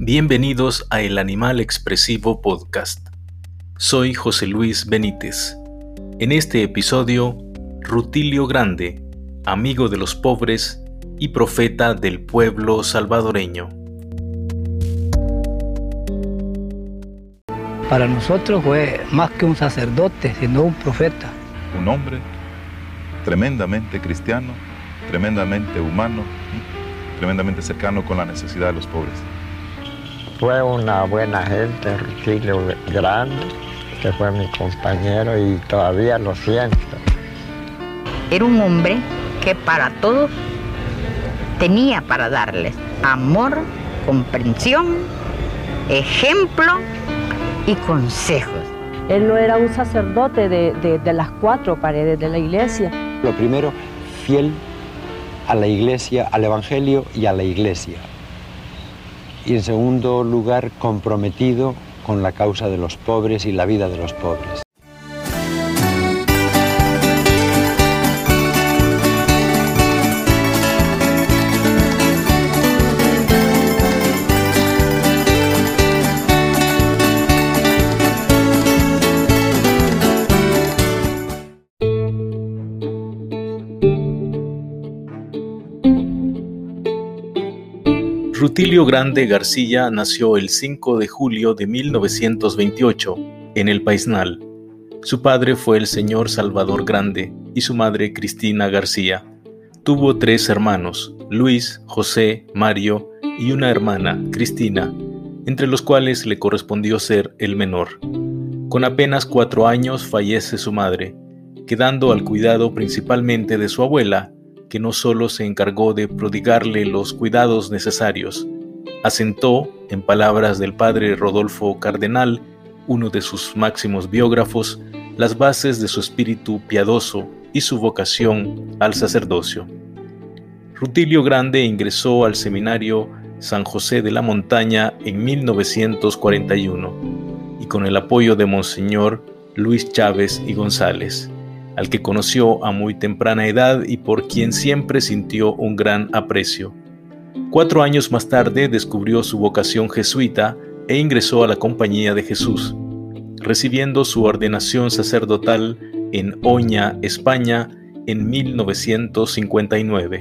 Bienvenidos a El Animal Expresivo Podcast. Soy José Luis Benítez. En este episodio, Rutilio Grande, amigo de los pobres y profeta del pueblo salvadoreño. Para nosotros fue más que un sacerdote, sino un profeta. Un hombre tremendamente cristiano, tremendamente humano, tremendamente cercano con la necesidad de los pobres. Fue una buena gente, Rutilio Grande, que fue mi compañero y todavía lo siento. Era un hombre que para todos tenía para darles amor, comprensión, ejemplo y consejos. Él no era un sacerdote de, de, las cuatro paredes de la iglesia. Lo primero, fiel a la iglesia, al evangelio y a la iglesia y en segundo lugar comprometido con la causa de los pobres y la vida de los pobres. Rutilio Grande García nació el 5 de julio de 1928 en el Paisnal. Su padre fue el señor Salvador Grande y su madre Cristina García. Tuvo tres hermanos, Luis, José, Mario y una hermana, Cristina, entre los cuales le correspondió ser el menor. Con apenas cuatro años fallece su madre, quedando al cuidado principalmente de su abuela, que no solo se encargó de prodigarle los cuidados necesarios, asentó, en palabras del padre Rodolfo Cardenal, uno de sus máximos biógrafos, las bases de su espíritu piadoso y su vocación al sacerdocio. Rutilio Grande ingresó al seminario San José de la Montaña en 1941 y con el apoyo de Monseñor Luis Chávez y González al que conoció a muy temprana edad y por quien siempre sintió un gran aprecio. Cuatro años más tarde descubrió su vocación jesuita e ingresó a la Compañía de Jesús, recibiendo su ordenación sacerdotal en Oña, España, en 1959.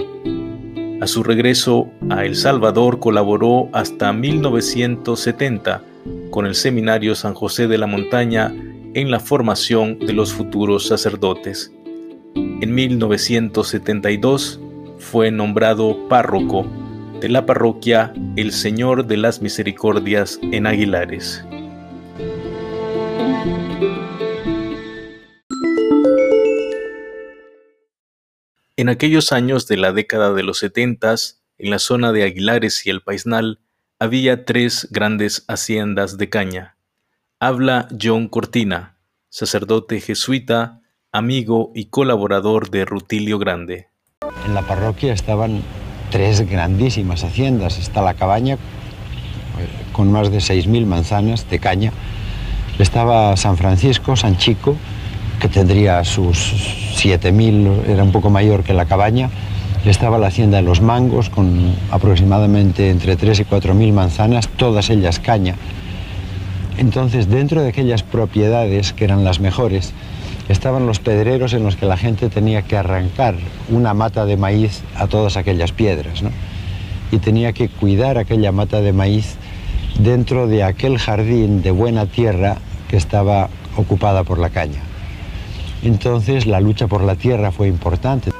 A su regreso a El Salvador colaboró hasta 1970 con el Seminario San José de la Montaña en la formación de los futuros sacerdotes. En 1972 fue nombrado párroco de la parroquia El Señor de las Misericordias en Aguilares. En aquellos años de la década de los setentas, en la zona de Aguilares y el Paisnal, había tres grandes haciendas de caña habla John Cortina, sacerdote jesuita, amigo y colaborador de Rutilio Grande. En la parroquia estaban tres grandísimas haciendas. Está la cabaña eh, con más de 6.000 manzanas de caña. Estaba San Francisco, San Chico, que tendría sus 7.000, era un poco mayor que la cabaña. Estaba la hacienda de los mangos con aproximadamente entre 3 y 4.000 manzanas, todas ellas caña. Entonces, dentro de aquellas propiedades que eran las mejores, estaban los pedreros en los que la gente tenía que arrancar una mata de maíz a todas aquellas piedras, Y tenía que cuidar aquella mata de maíz dentro de aquel jardín de buena tierra que estaba ocupada por la caña. Entonces la lucha por la tierra fue importante.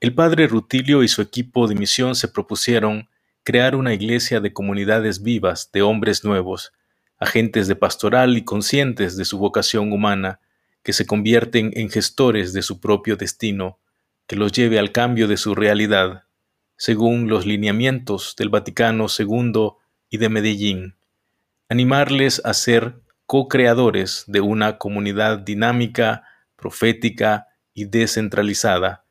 El padre Rutilio y su equipo de misión se propusieron crear una iglesia de comunidades vivas, de hombres nuevos, agentes de pastoral y conscientes de su vocación humana, que se convierten en gestores de su propio destino, que los lleve al cambio de su realidad, según los lineamientos del Vaticano II y de Medellín. Animarles a ser co-creadores de una comunidad dinámica, profética y descentralizada,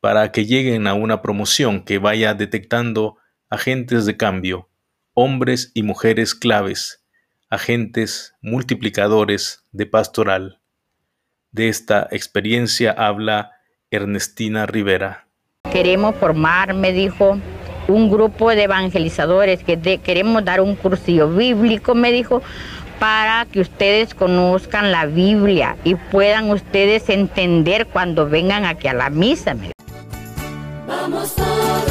para que lleguen a una promoción que vaya detectando agentes de cambio, hombres y mujeres claves, agentes multiplicadores de pastoral. De esta experiencia habla Ernestina Rivera. Queremos formar, me dijo, un grupo de evangelizadores que queremos dar un cursillo bíblico, me dijo, para que ustedes conozcan la Biblia y puedan ustedes entender cuando vengan aquí a la misa. Vamos todos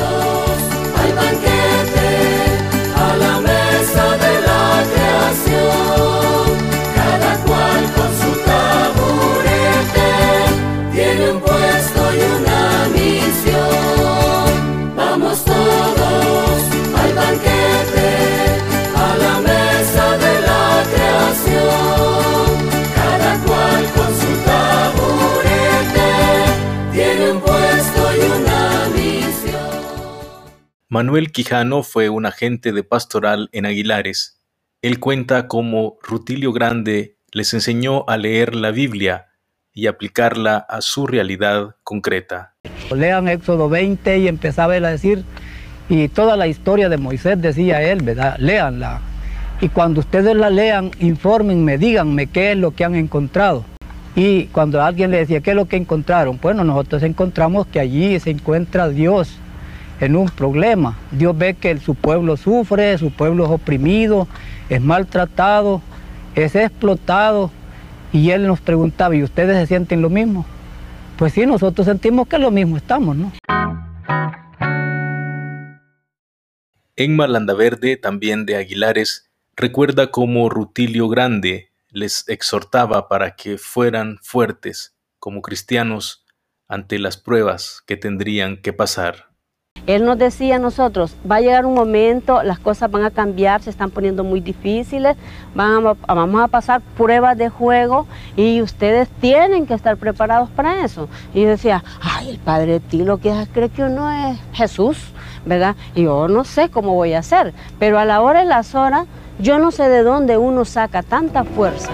Manuel Quijano fue un agente de pastoral en Aguilares. Él cuenta cómo Rutilio Grande les enseñó a leer la Biblia y aplicarla a su realidad concreta. Lean Éxodo 20 y empezaba él a decir, y toda la historia de Moisés decía él, ¿verdad? Léanla. Y cuando ustedes la lean, infórmenme, díganme qué es lo que han encontrado. Y cuando alguien le decía, ¿qué es lo que encontraron? Bueno, nosotros encontramos que allí se encuentra Dios en un problema. Dios ve que su pueblo sufre, su pueblo es oprimido, es maltratado, es explotado. Y él nos preguntaba, ¿y ustedes se sienten lo mismo? Pues sí, nosotros sentimos que lo mismo estamos, ¿no? En Verde, también de Aguilares, recuerda cómo Rutilio Grande les exhortaba para que fueran fuertes como cristianos ante las pruebas que tendrían que pasar. Él nos decía a nosotros, va a llegar un momento, las cosas van a cambiar, se están poniendo muy difíciles, vamos a pasar pruebas de juego y ustedes tienen que estar preparados para eso. Y yo decía, ay, el Padre Tilo que cree que uno es Jesús, ¿verdad? Y yo no sé cómo voy a hacer, pero a la hora y las horas, yo no sé de dónde uno saca tanta fuerza.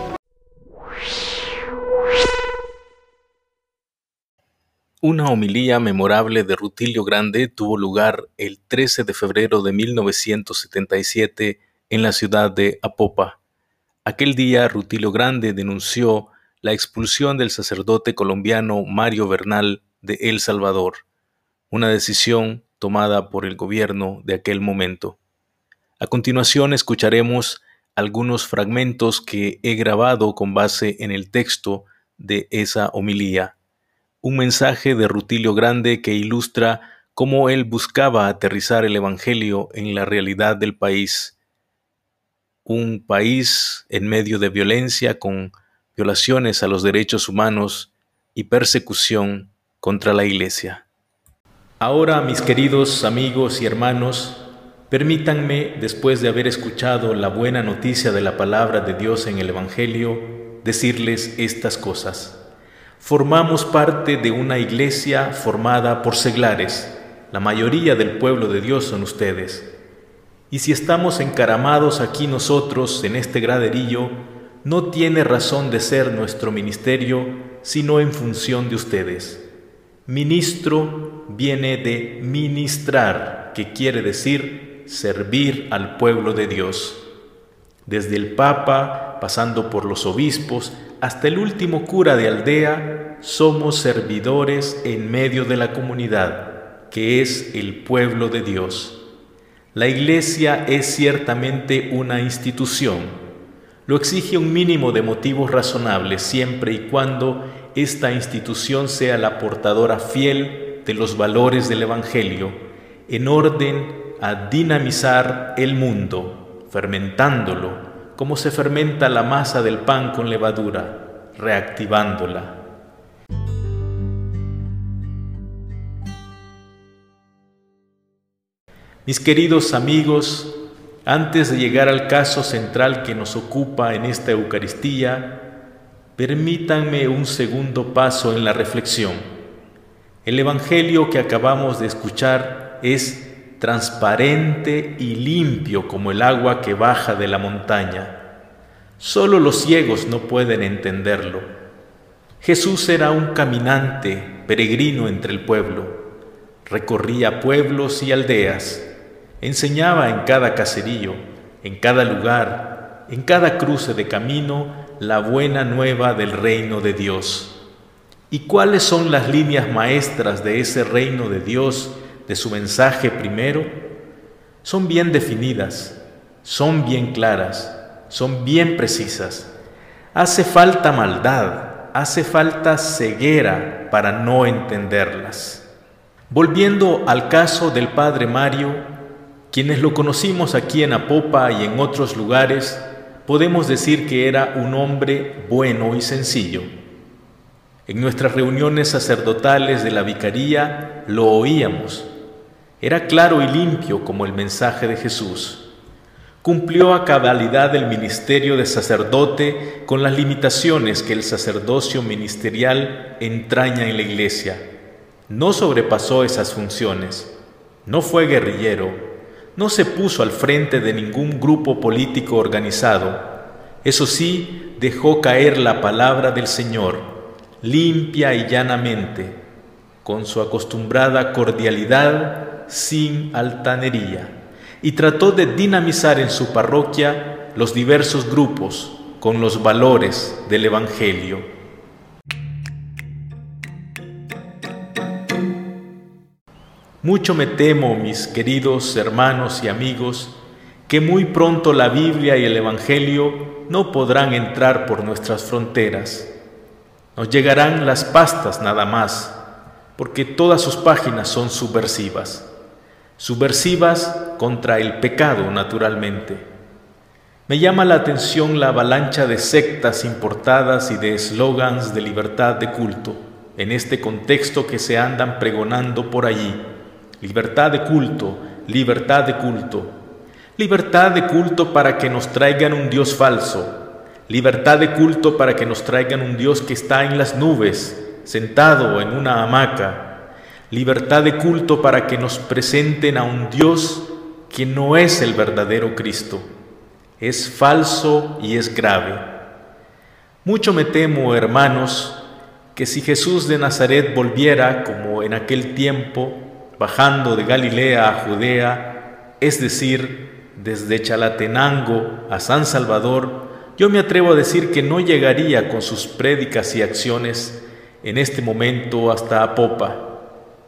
Una homilía memorable de Rutilio Grande tuvo lugar el 13 de febrero de 1977 en la ciudad de Apopa. Aquel día Rutilio Grande denunció la expulsión del sacerdote colombiano Mario Bernal de El Salvador, una decisión tomada por el gobierno de aquel momento. A continuación escucharemos algunos fragmentos que he grabado con base en el texto de esa homilía un mensaje de Rutilio Grande que ilustra cómo él buscaba aterrizar el Evangelio en la realidad del país. Un país en medio de violencia con violaciones a los derechos humanos y persecución contra la Iglesia. Ahora, mis queridos amigos y hermanos, permítanme, después de haber escuchado la buena noticia de la palabra de Dios en el Evangelio, decirles estas cosas. Formamos parte de una iglesia formada por seglares. La mayoría del pueblo de Dios son ustedes. Y si estamos encaramados aquí nosotros en este graderillo, no tiene razón de ser nuestro ministerio sino en función de ustedes. Ministro viene de ministrar, que quiere decir servir al pueblo de Dios. Desde el Papa, pasando por los obispos, hasta el último cura de aldea, somos servidores en medio de la comunidad, que es el pueblo de Dios. La iglesia es ciertamente una institución. Lo exige un mínimo de motivos razonables siempre y cuando esta institución sea la portadora fiel de los valores del Evangelio, en orden a dinamizar el mundo, fermentándolo, como se fermenta la masa del pan con levadura, reactivándola. Mis queridos amigos, antes de llegar al caso central que nos ocupa en esta Eucaristía, permítanme un segundo paso en la reflexión. El Evangelio que acabamos de escuchar es transparente y limpio como el agua que baja de la montaña. Solo los ciegos no pueden entenderlo. Jesús era un caminante, peregrino entre el pueblo. Recorría pueblos y aldeas. Enseñaba en cada caserío, en cada lugar, en cada cruce de camino, la buena nueva del reino de Dios. ¿Y cuáles son las líneas maestras de ese reino de Dios de su mensaje primero, son bien definidas, son bien claras, son bien precisas. Hace falta maldad, hace falta ceguera para no entenderlas. Volviendo al caso del padre Mario, quienes lo conocimos aquí en Apopa y en otros lugares, podemos decir que era un hombre bueno y sencillo. En nuestras reuniones sacerdotales de la vicaría lo oíamos. Era claro y limpio como el mensaje de Jesús. Cumplió a cabalidad el ministerio de sacerdote con las limitaciones que el sacerdocio ministerial entraña en la iglesia. No sobrepasó esas funciones. No fue guerrillero, no se puso al frente de ningún grupo político organizado. Eso sí, dejó caer la palabra del Señor, limpia y llanamente, con su acostumbrada cordialidad, sin altanería, y trató de dinamizar en su parroquia los diversos grupos con los valores del Evangelio. Mucho me temo, mis queridos hermanos y amigos, que muy pronto la Biblia y el Evangelio no podrán entrar por nuestras fronteras. Nos llegarán las pastas nada más, porque todas sus páginas son subversivas. Subversivas contra el pecado, naturalmente. Me llama la atención la avalancha de sectas importadas y de eslogans de libertad de culto en este contexto que se andan pregonando por allí Libertad de culto, libertad de culto. Libertad de culto para que nos traigan un Dios falso. Libertad de culto para que nos traigan un Dios que está en las nubes, sentado en una hamaca. Libertad de culto para que nos presenten a un Dios que no es el verdadero Cristo. Es falso y es grave. Mucho me temo, hermanos, que si Jesús de Nazaret volviera como en aquel tiempo, bajando de Galilea a Judea, es decir, desde Chalatenango a San Salvador, yo me atrevo a decir que no llegaría con sus prédicas y acciones en este momento hasta Apopa.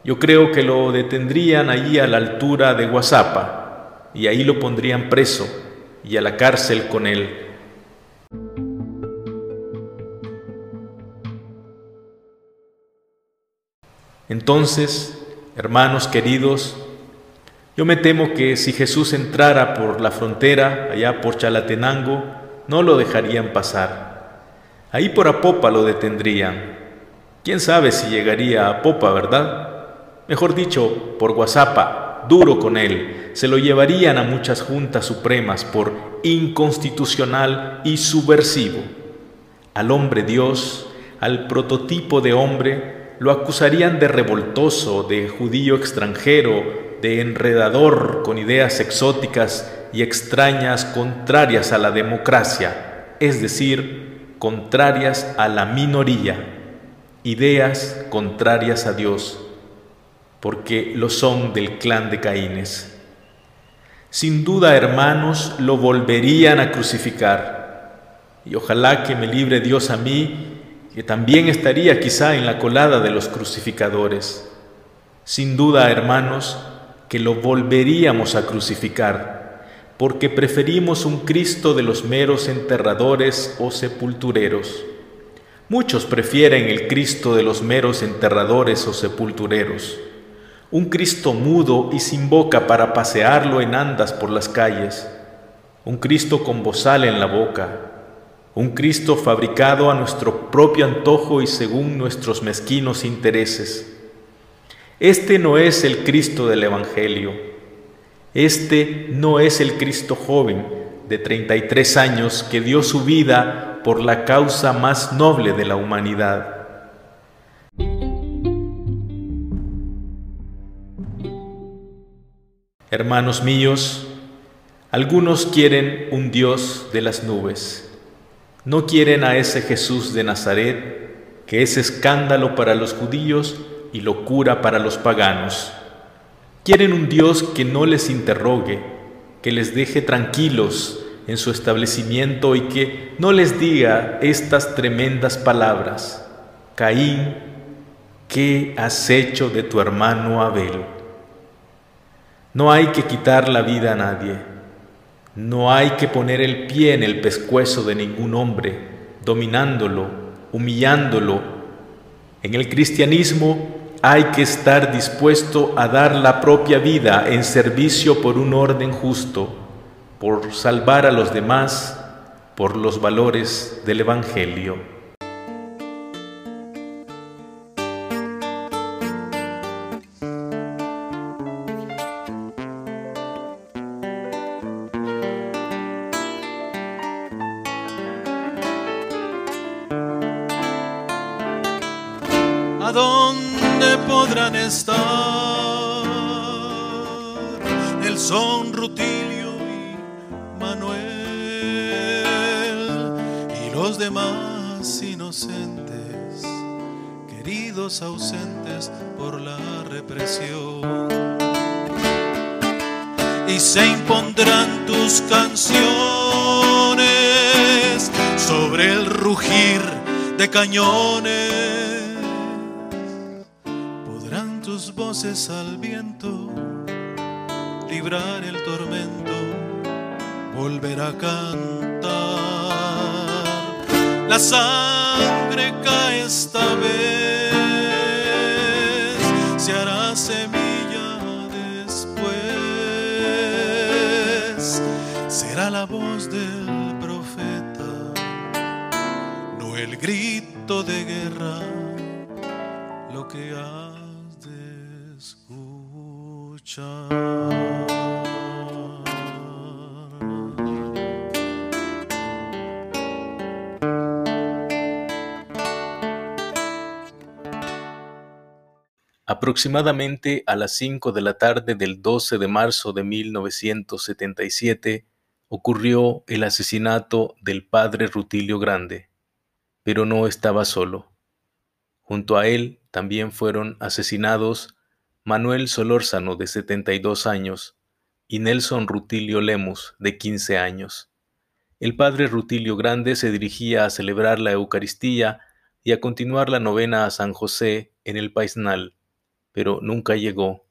Yo creo que lo detendrían allí a la altura de Guasapa y ahí lo pondrían preso y a la cárcel con él. Entonces, Hermanos queridos, yo me temo que si Jesús entrara por la frontera, allá por Chalatenango, no lo dejarían pasar. Ahí por Apopa lo detendrían. ¿Quién sabe si llegaría a Apopa, verdad? Mejor dicho, por Guasapa, duro con él. Se lo llevarían a muchas juntas supremas por inconstitucional y subversivo. Al hombre Dios, al prototipo de hombre, lo acusarían de revoltoso, de judío extranjero, de enredador con ideas exóticas y extrañas contrarias a la democracia, es decir, contrarias a la minoría, ideas contrarias a Dios, porque lo son del clan de Caínes. Sin duda, hermanos, lo volverían a crucificar, y ojalá que me libre Dios a mí que también estaría quizá en la colada de los crucificadores. Sin duda, hermanos, que lo volveríamos a crucificar, porque preferimos un Cristo de los meros enterradores o sepultureros. Muchos prefieren el Cristo de los meros enterradores o sepultureros, un Cristo mudo y sin boca para pasearlo en andas por las calles, un Cristo con bozal en la boca, un Cristo fabricado a nuestro propio antojo y según nuestros mezquinos intereses. Este no es el Cristo del Evangelio. Este no es el Cristo joven de 33 años que dio su vida por la causa más noble de la humanidad. Hermanos míos, algunos quieren un Dios de las nubes no quieren a ese Jesús de Nazaret, que es escándalo para los judíos y locura para los paganos. Quieren un Dios que no les interrogue, que les deje tranquilos en su establecimiento y que no les diga estas tremendas palabras. Caín, ¿qué has hecho de tu hermano Abel? No hay que quitar la vida a nadie. No hay que poner el pie en el pescuezo de ningún hombre, dominándolo, humillándolo. En el cristianismo hay que estar dispuesto a dar la propia vida en servicio por un orden justo, por salvar a los demás, por los valores del Evangelio. Cañones. Voces al viento, librar el tormento, volver a cantar. La sangre cae esta vez, se hará semilla después, será la voz del profeta, no el grito de guerra, lo que hay. Aproximadamente a las 5 de la tarde del 12 de marzo de 1977 ocurrió el asesinato del padre Rutilio Grande, pero no estaba solo. Junto a él también fueron asesinados Manuel Solórzano, de 72 años, y Nelson Rutilio Lemus, de 15 años. El padre Rutilio Grande se dirigía a celebrar la Eucaristía y a continuar la novena a San José en el Paisnal, pero nunca llegó.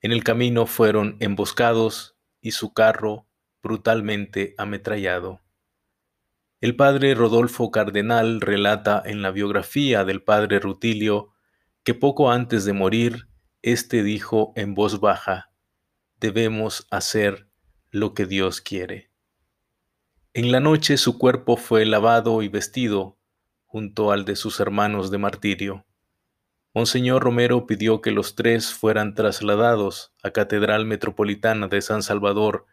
En el camino fueron emboscados y su carro brutalmente ametrallado. El padre Rodolfo Cardenal relata en la biografía del padre Rutilio que poco antes de morir este dijo en voz baja, debemos hacer lo que Dios quiere. En la noche su cuerpo fue lavado y vestido junto al de sus hermanos de martirio. Monseñor Romero pidió que los tres fueran trasladados a Catedral Metropolitana de San Salvador,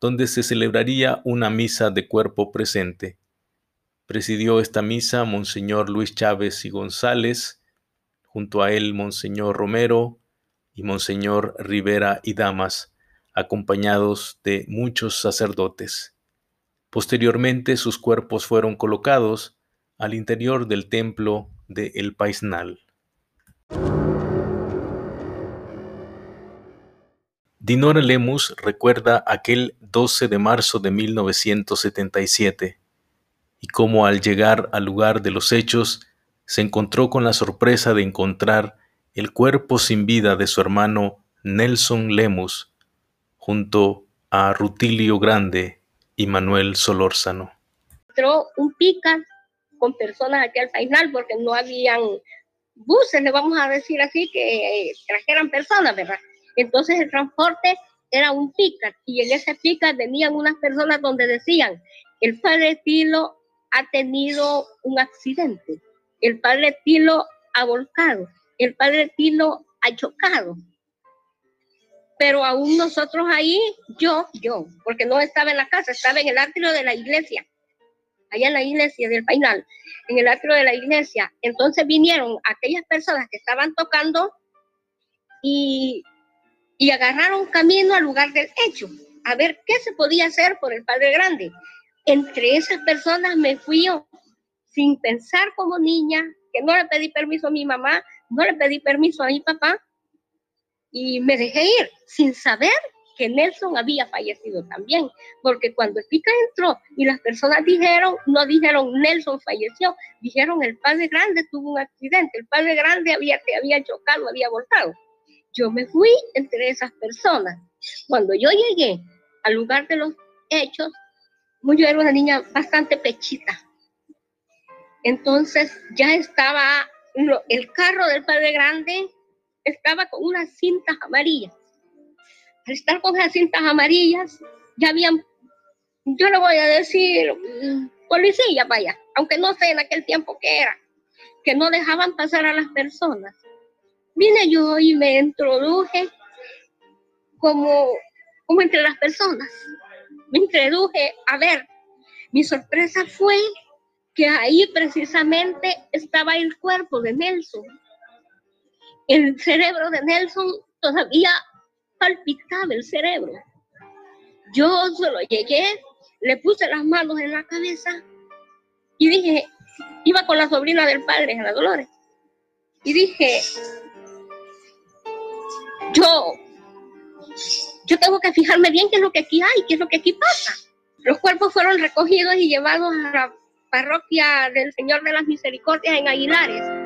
donde se celebraría una misa de cuerpo presente. Presidió esta misa Monseñor Luis Chávez y González, junto a él Monseñor Romero, y Monseñor Rivera y Damas, acompañados de muchos sacerdotes. Posteriormente sus cuerpos fueron colocados al interior del templo de El Paisnal. Dinora Lemus recuerda aquel 12 de marzo de 1977 y cómo al llegar al lugar de los hechos se encontró con la sorpresa de encontrar el cuerpo sin vida de su hermano Nelson Lemus junto a Rutilio Grande y Manuel Solórzano. Entró un pica con personas aquí al final porque no habían buses, le vamos a decir así, que trajeran personas, ¿verdad? Entonces el transporte era un pica y en ese pica venían unas personas donde decían, el padre Tilo ha tenido un accidente, el padre Tilo ha volcado el padre Tilo ha chocado. Pero aún nosotros ahí, yo, yo, porque no estaba en la casa, estaba en el atrio de la iglesia, allá en la iglesia del Painal, en el atrio de la iglesia. Entonces vinieron aquellas personas que estaban tocando y, y agarraron camino al lugar del hecho, a ver qué se podía hacer por el Padre Grande. Entre esas personas me fui sin pensar como niña, que no le pedí permiso a mi mamá, no le pedí permiso a mi papá y me dejé ir sin saber que Nelson había fallecido también, porque cuando el pica entró y las personas dijeron, no dijeron Nelson falleció, dijeron el padre grande tuvo un accidente, el padre grande había, había chocado, había voltado. Yo me fui entre esas personas Cuando yo llegué al lugar de los hechos, yo era una niña bastante pechita. Entonces ya estaba el carro del padre grande, estaba con unas cintas amarillas. Al estar con esas cintas amarillas, ya habían, yo le voy a decir, mm, policía, vaya, aunque no sé en aquel tiempo qué era, que no dejaban pasar a las personas. Vine yo y me introduje como, como entre las personas. Me introduje a ver. Mi sorpresa fue que ahí precisamente estaba el cuerpo de Nelson. El cerebro de Nelson todavía palpitaba el cerebro. Yo solo llegué, le puse las manos en la cabeza y dije, iba con la sobrina del padre, la Dolores, y dije, yo, yo tengo que fijarme bien qué es lo que aquí hay, qué es lo que aquí pasa. Los cuerpos fueron recogidos y llevados a la parroquia del Señor de las Misericordias en Aguilares.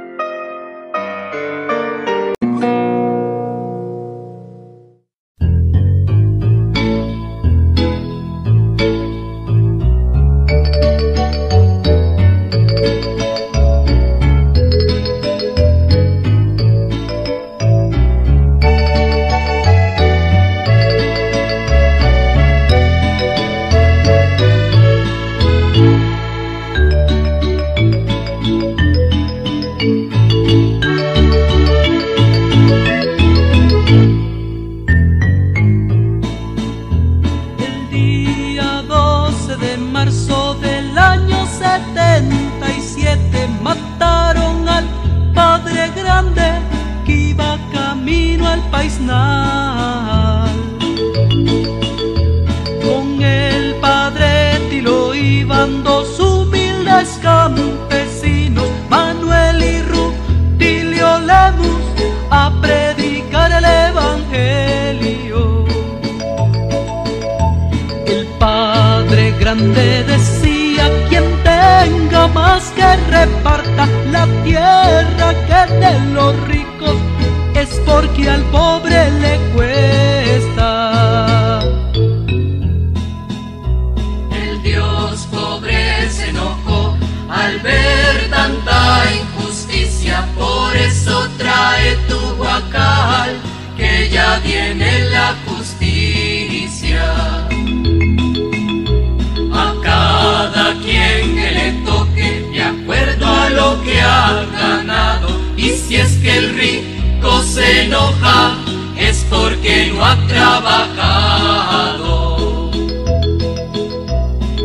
Y si es que el rico se enoja, es porque no ha trabajado.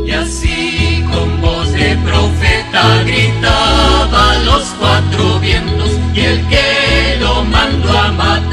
Y así con voz de profeta gritaba los cuatro vientos y el que lo mandó a matar.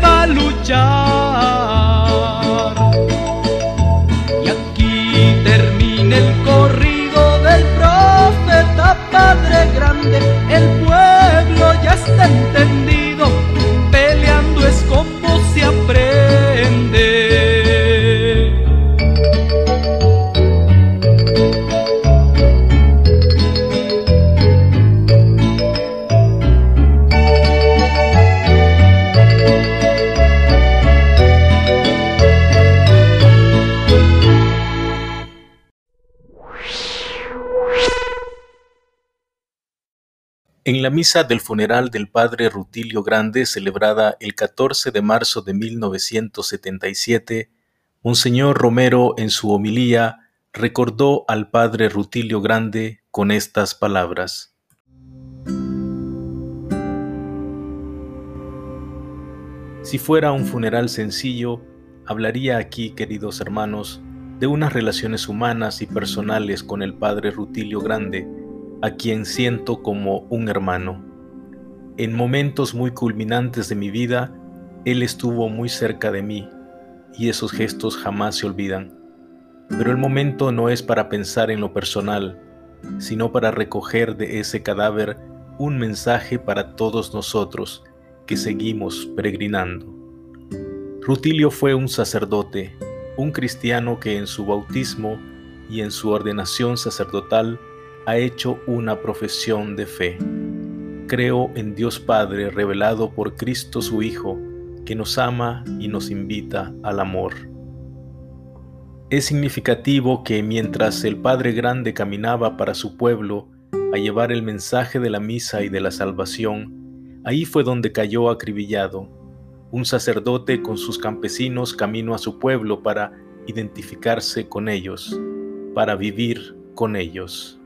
misa del funeral del padre Rutilio Grande, celebrada el 14 de marzo de 1977, Monseñor Romero en su homilía recordó al padre Rutilio Grande con estas palabras. Si fuera un funeral sencillo, hablaría aquí, queridos hermanos, de unas relaciones humanas y personales con el padre Rutilio Grande, a quien siento como un hermano. En momentos muy culminantes de mi vida, él estuvo muy cerca de mí, y esos gestos jamás se olvidan. Pero el momento no es para pensar en lo personal, sino para recoger de ese cadáver un mensaje para todos nosotros que seguimos peregrinando. Rutilio fue un sacerdote, un cristiano que en su bautismo y en su ordenación sacerdotal ha hecho una profesión de fe. Creo en Dios Padre revelado por Cristo su Hijo, que nos ama y nos invita al amor. Es significativo que mientras el Padre Grande caminaba para su pueblo a llevar el mensaje de la misa y de la salvación, ahí fue donde cayó acribillado, un sacerdote con sus campesinos camino a su pueblo para identificarse con ellos, para vivir con ellos.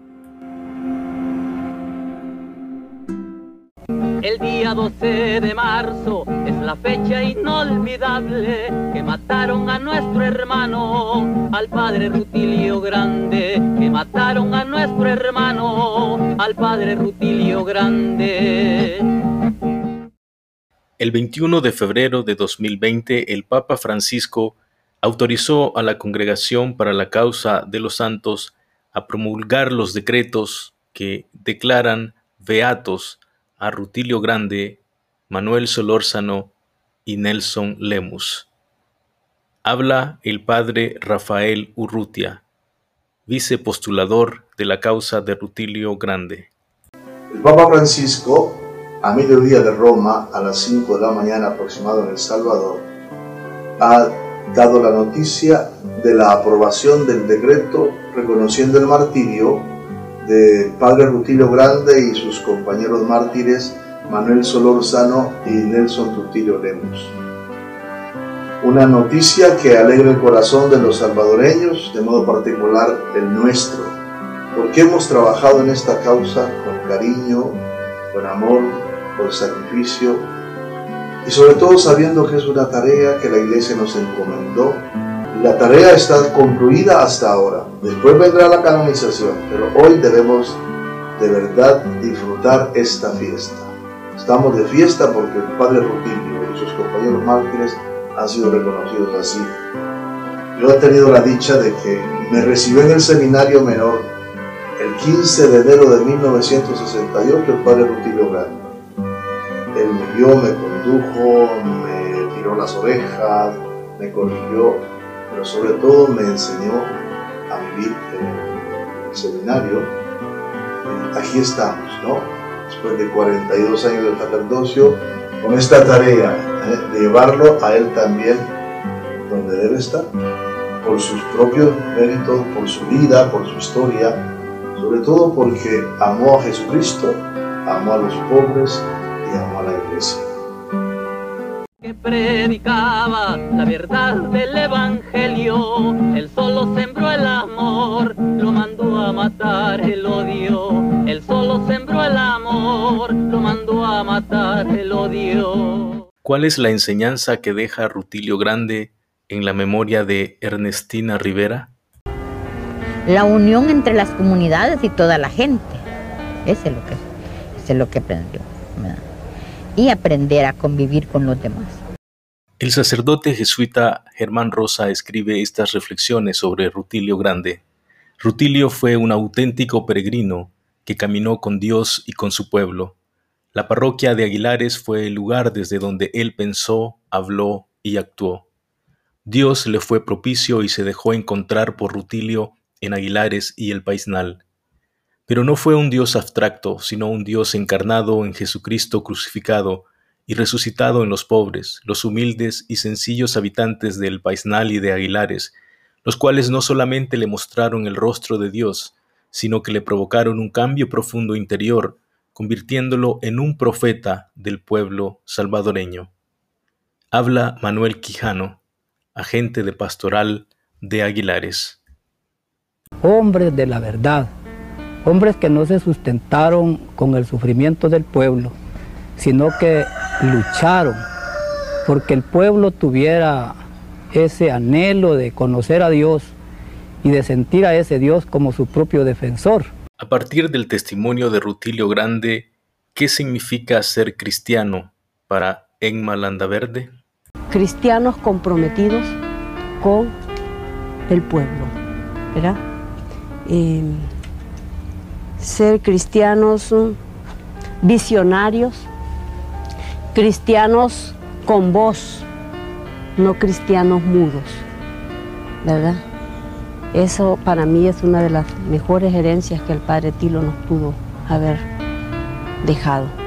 El día 12 de marzo es la fecha inolvidable que mataron a nuestro hermano, al padre Rutilio Grande, que mataron a nuestro hermano, al padre Rutilio Grande. El 21 de febrero de 2020, el Papa Francisco autorizó a la Congregación para la Causa de los Santos a promulgar los decretos que declaran beatos a Rutilio Grande, Manuel Solórzano y Nelson Lemus. Habla el padre Rafael Urrutia, vicepostulador de la causa de Rutilio Grande. El Papa Francisco, a mediodía de Roma, a las 5 de la mañana aproximado en El Salvador, ha dado la noticia de la aprobación del decreto reconociendo el martirio de padre Rutilio Grande y sus compañeros mártires Manuel Solórzano y Nelson Rutilio Lemos. Una noticia que alegra el corazón de los salvadoreños, de modo particular el nuestro, porque hemos trabajado en esta causa con cariño, con amor, con sacrificio y sobre todo sabiendo que es una tarea que la Iglesia nos encomendó la tarea está concluida hasta ahora. Después vendrá la canonización, pero hoy debemos de verdad disfrutar esta fiesta. Estamos de fiesta porque el Padre Rutilio y sus compañeros mártires han sido reconocidos así. Yo he tenido la dicha de que me recibió en el seminario menor el 15 de enero de 1968 el Padre Rutilio Grande. Él me me condujo, me tiró las orejas, me corrigió pero sobre todo me enseñó a vivir en el seminario. Aquí estamos, ¿no? Después de 42 años de sacerdocio, con esta tarea ¿eh? de llevarlo a él también donde debe estar, por sus propios méritos, por su vida, por su historia, sobre todo porque amó a Jesucristo, amó a los pobres y amó a la iglesia predicaba la verdad del Evangelio. Él solo sembró el amor, lo mandó a matar el odio. Él solo sembró el amor, lo mandó a matar el odio. ¿Cuál es la enseñanza que deja Rutilio Grande en la memoria de Ernestina Rivera? La unión entre las comunidades y toda la gente. Ese es lo que, ese es lo que aprendió y aprender a convivir con los demás. El sacerdote jesuita Germán Rosa escribe estas reflexiones sobre Rutilio Grande. Rutilio fue un auténtico peregrino que caminó con Dios y con su pueblo. La parroquia de Aguilares fue el lugar desde donde él pensó, habló y actuó. Dios le fue propicio y se dejó encontrar por Rutilio en Aguilares y el Paisnal. Pero no fue un Dios abstracto, sino un Dios encarnado en Jesucristo crucificado y resucitado en los pobres, los humildes y sencillos habitantes del Paisnal y de Aguilares, los cuales no solamente le mostraron el rostro de Dios, sino que le provocaron un cambio profundo interior, convirtiéndolo en un profeta del pueblo salvadoreño. Habla Manuel Quijano, agente de pastoral de Aguilares. Hombres de la verdad, hombres que no se sustentaron con el sufrimiento del pueblo, sino que lucharon porque el pueblo tuviera ese anhelo de conocer a Dios y de sentir a ese Dios como su propio defensor. A partir del testimonio de Rutilio Grande, ¿qué significa ser cristiano para Enma Landaverde? Cristianos comprometidos con el pueblo, ¿verdad? Eh, ser cristianos mm, visionarios, cristianos con voz, no cristianos mudos, ¿verdad? Eso para mí es una de las mejores herencias que el Padre Tilo nos pudo haber dejado.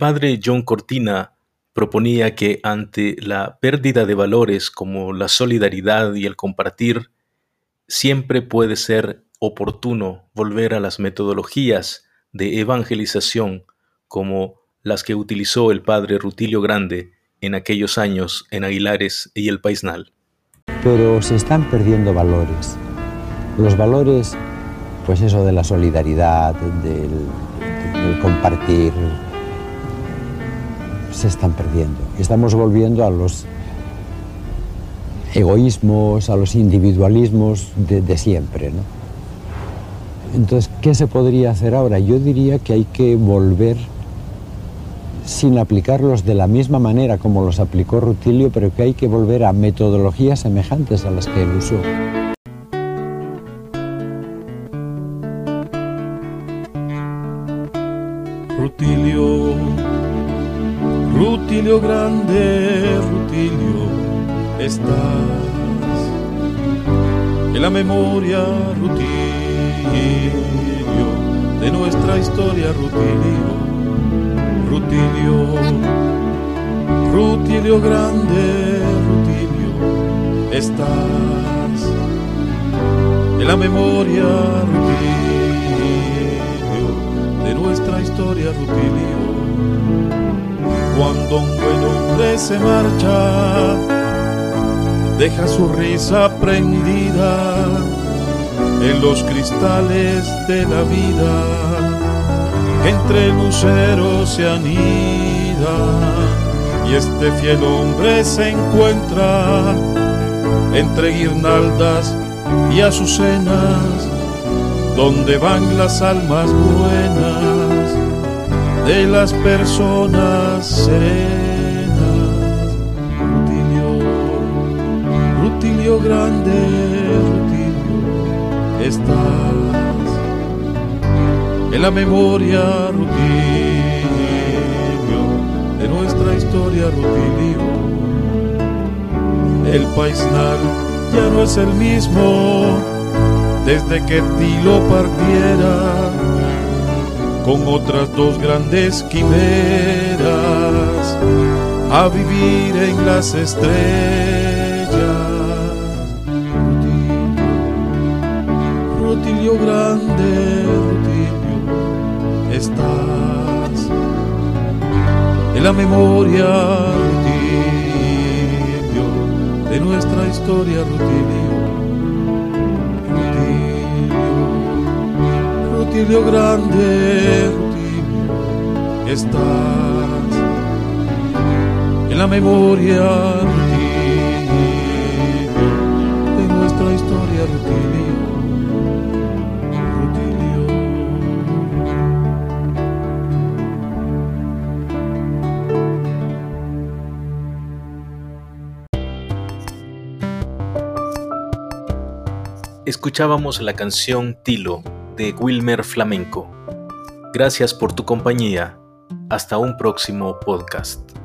Padre John Cortina proponía que ante la pérdida de valores como la solidaridad y el compartir, siempre puede ser oportuno volver a las metodologías de evangelización como las que utilizó el padre Rutilio Grande en aquellos años en Aguilares y el Paisnal. Pero se están perdiendo valores. Los valores, pues eso de la solidaridad, del, del compartir, se están perdiendo. Estamos volviendo a los egoísmos, a los individualismos de, de siempre. ¿no? Entonces, ¿qué se podría hacer ahora? Yo diría que hay que volver sin aplicarlos de la misma manera como los aplicó Rutilio, pero que hay que volver a metodologías semejantes a las que él usó. Rutilio grande, Rutilio, estás en la memoria, Rutilio, de nuestra historia, Rutilio, Rutilio, Rutilio grande, Rutilio, estás en la memoria, Rutilio, de nuestra historia, Rutilio cuando un buen hombre se marcha, deja su risa prendida en los cristales de la vida, que entre luceros se anida, y este fiel hombre se encuentra entre guirnaldas y azucenas, donde van las almas buenas de las personas serenas. Rutilio, Rutilio grande, Rutilio, estás en la memoria, Rutilio, de nuestra historia, Rutilio. El paisnal ya no es el mismo desde que Tilo partiera con otras dos grandes quimeras a vivir en las estrellas. Rutilio, Rutilio grande, Rutilio, estás en la memoria, Rutilio, de nuestra historia, Rutilio. Rutilio grande, estás en la memoria, de nuestra historia, Rutilio. Escuchábamos la canción Tilo Wilmer Flamenco. Gracias por tu compañía. Hasta un próximo podcast.